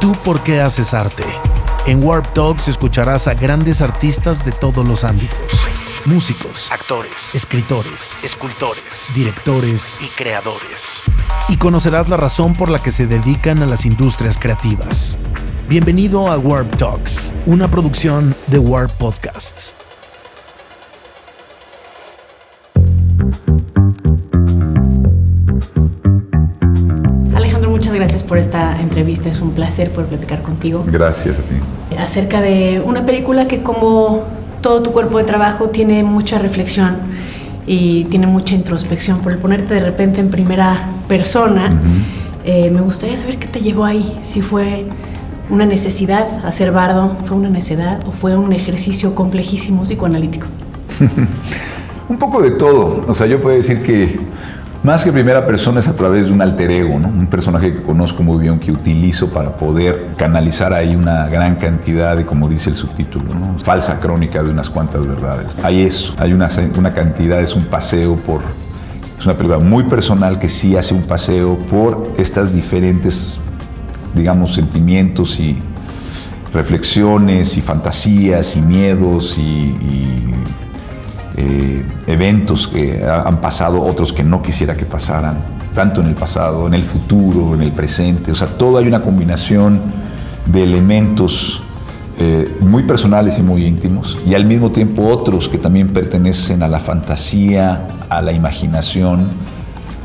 tú por qué haces arte? En Warp Talks escucharás a grandes artistas de todos los ámbitos. Músicos, actores, escritores, escultores, directores y creadores. Y conocerás la razón por la que se dedican a las industrias creativas. Bienvenido a Warp Talks, una producción de Warp Podcasts. Por esta entrevista. Es un placer poder platicar contigo. Gracias a ti. Acerca de una película que como todo tu cuerpo de trabajo tiene mucha reflexión y tiene mucha introspección. Por el ponerte de repente en primera persona, eh, me gustaría saber qué te llevó ahí. Si fue una necesidad hacer bardo, fue una necesidad o fue un ejercicio complejísimo psicoanalítico. un poco de todo. O sea, yo puedo decir que más que primera persona es a través de un alter ego, ¿no? un personaje que conozco muy bien, que utilizo para poder canalizar ahí una gran cantidad de, como dice el subtítulo, ¿no? falsa crónica de unas cuantas verdades. Hay eso, hay una, una cantidad, es un paseo por... Es una película muy personal que sí hace un paseo por estas diferentes, digamos, sentimientos y reflexiones y fantasías y miedos y eh, eventos que han pasado, otros que no quisiera que pasaran, tanto en el pasado, en el futuro, en el presente. O sea, todo hay una combinación de elementos eh, muy personales y muy íntimos, y al mismo tiempo otros que también pertenecen a la fantasía, a la imaginación,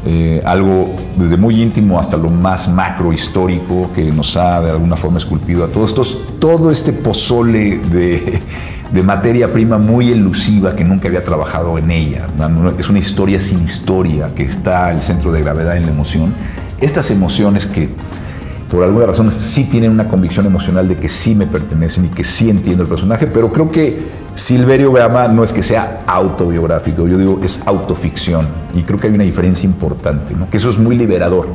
eh, algo desde muy íntimo hasta lo más macro histórico que nos ha de alguna forma esculpido a todos estos, todo este pozole de, de materia prima muy elusiva que nunca había trabajado en ella. Es una historia sin historia que está el centro de gravedad en la emoción. Estas emociones que por alguna razón sí tienen una convicción emocional de que sí me pertenecen y que sí entiendo el personaje, pero creo que Silverio Gama no es que sea autobiográfico, yo digo es autoficción y creo que hay una diferencia importante, que eso es muy liberador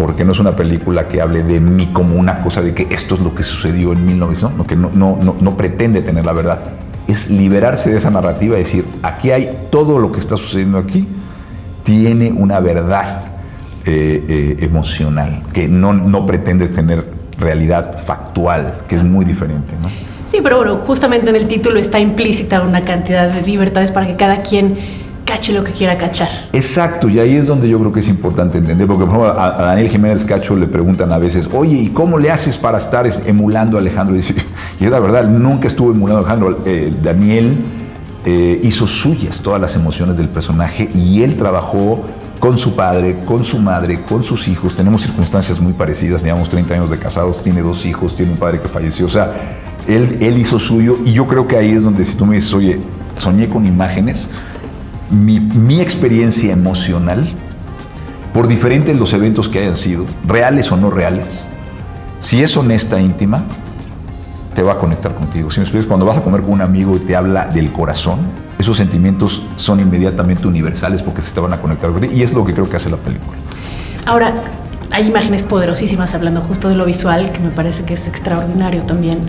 porque no es una película que hable de mí como una cosa de que esto es lo que sucedió en 1900, ¿no? que no, no, no, pretende tener la verdad. Es liberarse de esa narrativa y decir, aquí hay todo lo que está sucediendo aquí, tiene una verdad eh, eh, emocional, que no, no pretende tener realidad factual, que es muy diferente. ¿no? Sí, pero bueno, justamente en el título está implícita una cantidad de libertades para que cada quien cache lo que quiera cachar. Exacto, y ahí es donde yo creo que es importante entender, porque por ejemplo a, Daniel Jiménez Cacho le preguntan a veces, oye, ¿y cómo le haces para estar emulando a Alejandro? Y, dice, y es la verdad, nunca estuvo emulando a Alejandro. Eh, Daniel eh, hizo suyas todas las emociones del personaje y él trabajó con su padre, con su madre, con sus hijos. Tenemos circunstancias muy parecidas, llevamos 30 años de casados, tiene dos hijos, tiene un padre que falleció, o sea, él, él hizo suyo y yo creo que ahí es donde si tú me dices, oye, soñé con imágenes, mi, experiencia emocional, por diferentes los eventos que hayan sido, reales o no reales, si es honesta, íntima, te va a conectar contigo. Si me explicas, cuando vas a comer con un amigo y te habla del corazón, esos sentimientos son inmediatamente universales porque se te van a conectar contigo. Y es lo que creo que hace la película. Ahora, hay imágenes poderosísimas hablando justo de lo visual, que me parece que es extraordinario también.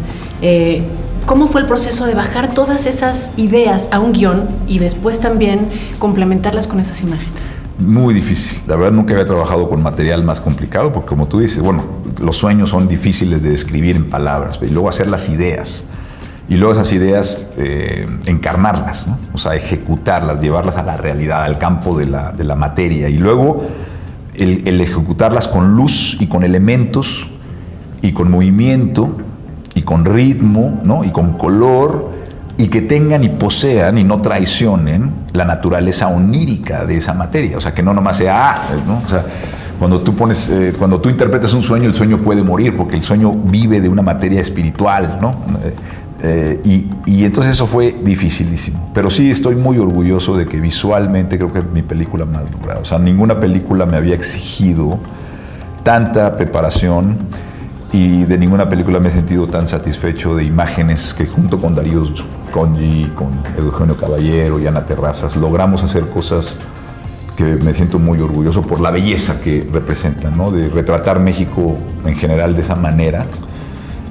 Eh, ¿Cómo fue el proceso de bajar todas esas ideas a un guion y después también complementarlas con esas imágenes? Muy difícil. La verdad nunca había trabajado con material más complicado porque como tú dices, bueno, los sueños son difíciles de describir en palabras y luego hacer las ideas y luego esas ideas eh, encarnarlas, o sea, ejecutarlas, llevarlas a la realidad, al campo de la, materia y luego el ejecutarlas con luz y con elementos y con movimiento y con ritmo, ¿no? Y con color, y que tengan y posean y no traicionen la naturaleza onírica de esa materia. O sea, que no nomás sea, ah, ¿no? O sea, cuando tú pones, eh, cuando tú interpretas un sueño, el sueño puede morir, porque el sueño vive de una materia espiritual, ¿no? Eh, y, y, entonces eso fue dificilísimo. Pero sí estoy muy orgulloso de que visualmente creo que es mi película más lograda. O sea, ninguna película me había exigido tanta preparación y de ninguna película me he sentido tan satisfecho de imágenes que junto con Darío Conji, con Eugenio Caballero y Ana Terrazas logramos hacer cosas que me siento muy orgulloso por la belleza que representan, ¿no? de retratar México en general de esa manera.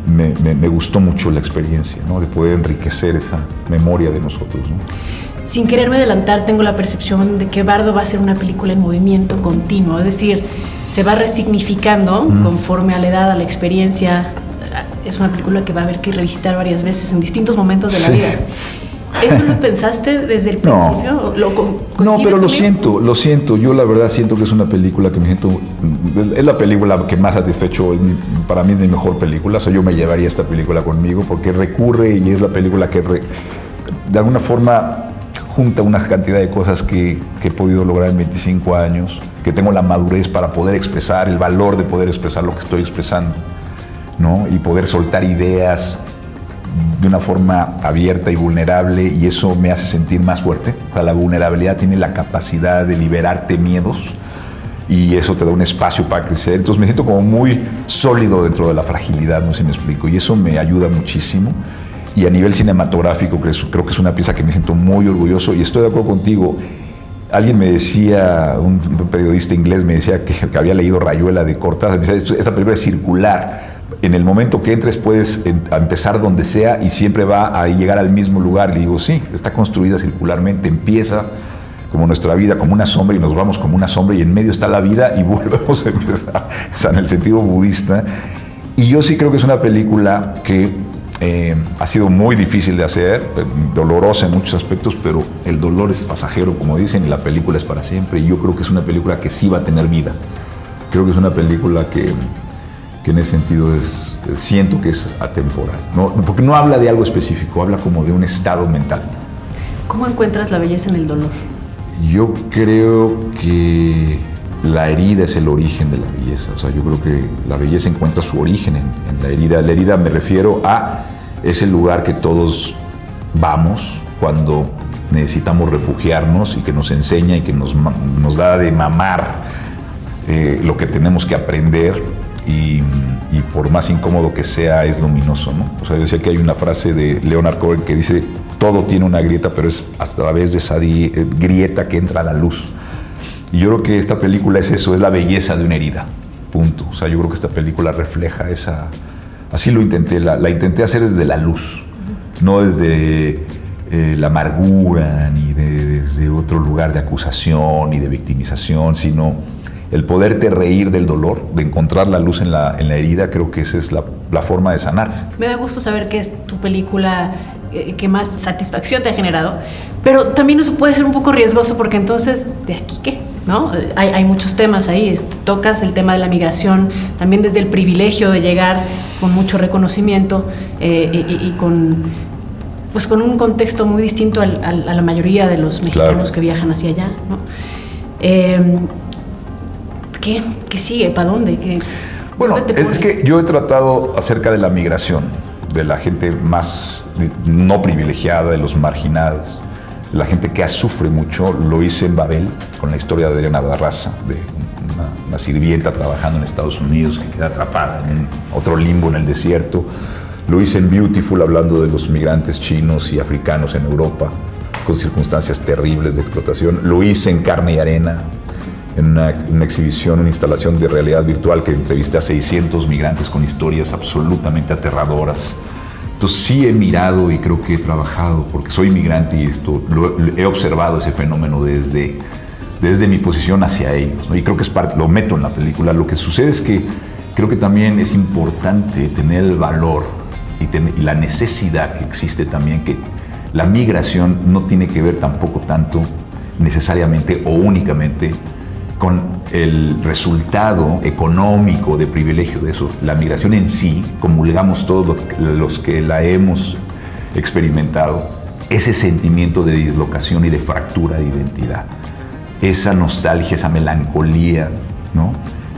Me, gustó mucho la experiencia, ¿no? de poder enriquecer esa memoria de nosotros. sin quererme adelantar, tengo la percepción de que Bardo va a ser una película en movimiento continuo, es decir, se va resignificando conforme a la edad, a la experiencia. Es una película que va a haber que revisitar varias veces en distintos momentos de la vida. ¿Eso lo pensaste desde el principio? No, pero lo siento, lo siento. Yo la verdad siento que es una película que me siento... Es la película que más satisfecho, para mí es mi mejor película. O yo me llevaría esta película conmigo porque recurre y es la película que de alguna forma junta una cantidad de cosas que, he podido lograr en 25 años, que tengo la madurez para poder expresar, el valor de poder expresar lo que estoy expresando, ¿no? Y poder soltar ideas de una forma abierta y vulnerable y eso me hace sentir más fuerte. La vulnerabilidad tiene la capacidad de liberarte miedos y eso te da un espacio para crecer. Entonces me siento como muy sólido dentro de la fragilidad, no sé si me explico, y eso me ayuda muchísimo. Y a nivel cinematográfico creo, que es una pieza que me siento muy orgulloso y estoy de acuerdo contigo. Alguien me decía, un periodista inglés me decía que, había leído Rayuela de Cortázar, me decía, esta película es circular en el momento que entres puedes empezar donde sea y siempre va a llegar al mismo lugar. Le digo, sí, está construida circularmente, empieza como nuestra vida, como una sombra y nos vamos como una sombra y en medio está la vida y volvemos a empezar, o sea, en el sentido budista. Y yo sí creo que es una película que eh, ha sido muy difícil de hacer, eh, dolorosa en muchos aspectos, pero el dolor es pasajero, como dicen, y la película es para siempre. Y yo creo que es una película que sí va a tener vida. Creo que es una película que que en ese sentido es, siento que es atemporal, ¿no? porque no habla de algo específico, habla como de un estado mental. ¿Cómo encuentras la belleza en el dolor? Yo creo que la herida es el origen de la belleza, o sea, yo creo que la belleza encuentra su origen en, la herida. La herida me refiero a ese lugar que todos vamos cuando necesitamos refugiarnos y que nos enseña y que nos, nos da de mamar eh, lo que tenemos que aprender y, por más incómodo que sea, es luminoso. ¿no? O sea, yo decía que hay una frase de Leonard Cohen que dice, todo tiene una grieta, pero es a través de esa eh, grieta que entra la luz. Y yo creo que esta película es eso, es la belleza de una herida, punto. O sea, yo creo que esta película refleja esa... Así lo intenté, la, intenté hacer desde la luz, no desde eh, la amargura, ni desde otro lugar de acusación, ni de victimización, sino el poderte reír del dolor, de encontrar la luz en la, en la herida, creo que esa es la, la, forma de sanarse. Me da gusto saber que es tu película eh, que más satisfacción te ha generado, pero también eso puede ser un poco riesgoso porque entonces, ¿de aquí qué? ¿No? Hay, hay muchos temas ahí, tocas el tema de la migración, también desde el privilegio de llegar con mucho reconocimiento eh, y, con pues con un contexto muy distinto al, a la mayoría de los mexicanos que viajan hacia allá. ¿no? Eh, ¿Qué? ¿Qué sigue? ¿Para dónde? ¿Qué, bueno, es que yo he tratado acerca de la migración, de la gente más no privilegiada, de los marginados, la gente que sufre mucho. Lo hice en Babel con la historia de Adriana Barraza, de una, sirvienta trabajando en Estados Unidos que queda atrapada en otro limbo en el desierto. Lo hice en Beautiful hablando de los migrantes chinos y africanos en Europa con circunstancias terribles de explotación. Lo hice en Carne y Arena en una, exhibición, una instalación de realidad virtual que entrevisté a 600 migrantes con historias absolutamente aterradoras. Entonces sí he mirado y creo que he trabajado, porque soy migrante y esto, he observado ese fenómeno desde, desde mi posición hacia ellos. Y creo que es lo meto en la película. Lo que sucede es que creo que también es importante tener el valor y la necesidad que existe también, que la migración no tiene que ver tampoco tanto necesariamente o únicamente con el resultado económico de privilegio de eso. La migración en sí, comulgamos todos los que la hemos experimentado, ese sentimiento de dislocación y de fractura de identidad, esa nostalgia, esa melancolía, ¿no?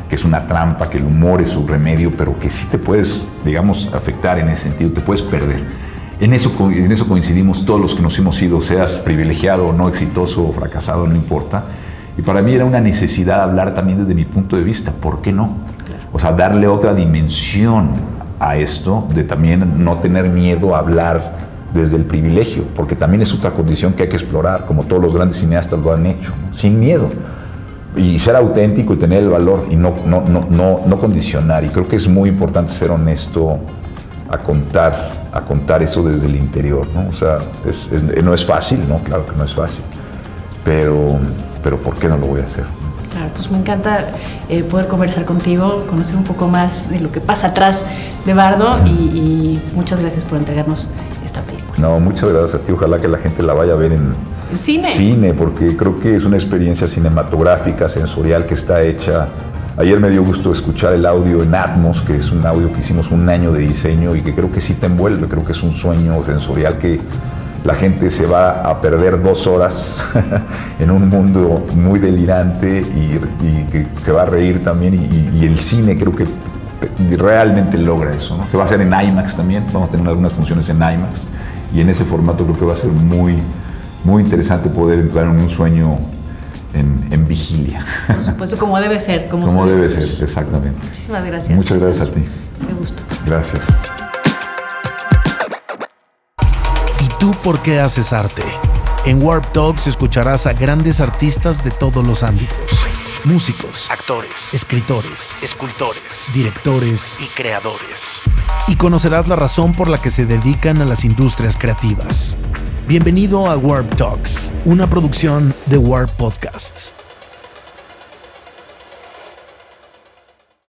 que es una trampa, que el humor es su remedio, pero que sí te puedes, digamos, afectar en ese sentido, te puedes perder. En eso, en eso coincidimos todos los que nos hemos ido, seas privilegiado o no, exitoso o fracasado, no importa y para mí era una necesidad hablar también desde mi punto de vista, ¿por qué no? O sea, darle otra dimensión a esto, de también no tener miedo a hablar desde el privilegio, porque también es otra condición que hay que explorar, como todos los grandes cineastas lo han hecho, sin miedo. Y ser auténtico y tener el valor y no, no, no, no, no condicionar. Y creo que es muy importante ser honesto a contar, a contar eso desde el interior, ¿no? O sea, no es fácil, ¿no? Claro que no es fácil, pero, pero ¿por qué no lo voy a hacer? Claro, pues me encanta eh, poder conversar contigo, conocer un poco más de lo que pasa atrás de Bardo y, muchas gracias por entregarnos esta película. No, muchas gracias a ti. Ojalá que la gente la vaya a ver en, cine. Cine, porque creo que es una experiencia cinematográfica, sensorial que está hecha. Ayer me dio gusto escuchar el audio en Atmos, que es un audio que hicimos un año de diseño y que creo que sí te envuelve, creo que es un sueño sensorial que la gente se va a perder dos horas en un mundo muy delirante y, que se va a reír también y, el cine creo que realmente logra eso. Se va a hacer en IMAX también, vamos a tener algunas funciones en IMAX y en ese formato creo que va a ser muy, muy interesante poder entrar en un sueño en, vigilia. Por supuesto, como debe ser. Como, como debe ser, exactamente. Muchísimas gracias. Muchas gracias a ti. Me gusto. Gracias. ¿Tú por qué haces arte? En Warp Talks escucharás a grandes artistas de todos los ámbitos. Músicos, actores, escritores, escultores, directores y creadores. Y conocerás la razón por la que se dedican a las industrias creativas. Bienvenido a Warp Talks, una producción de Warp Podcasts.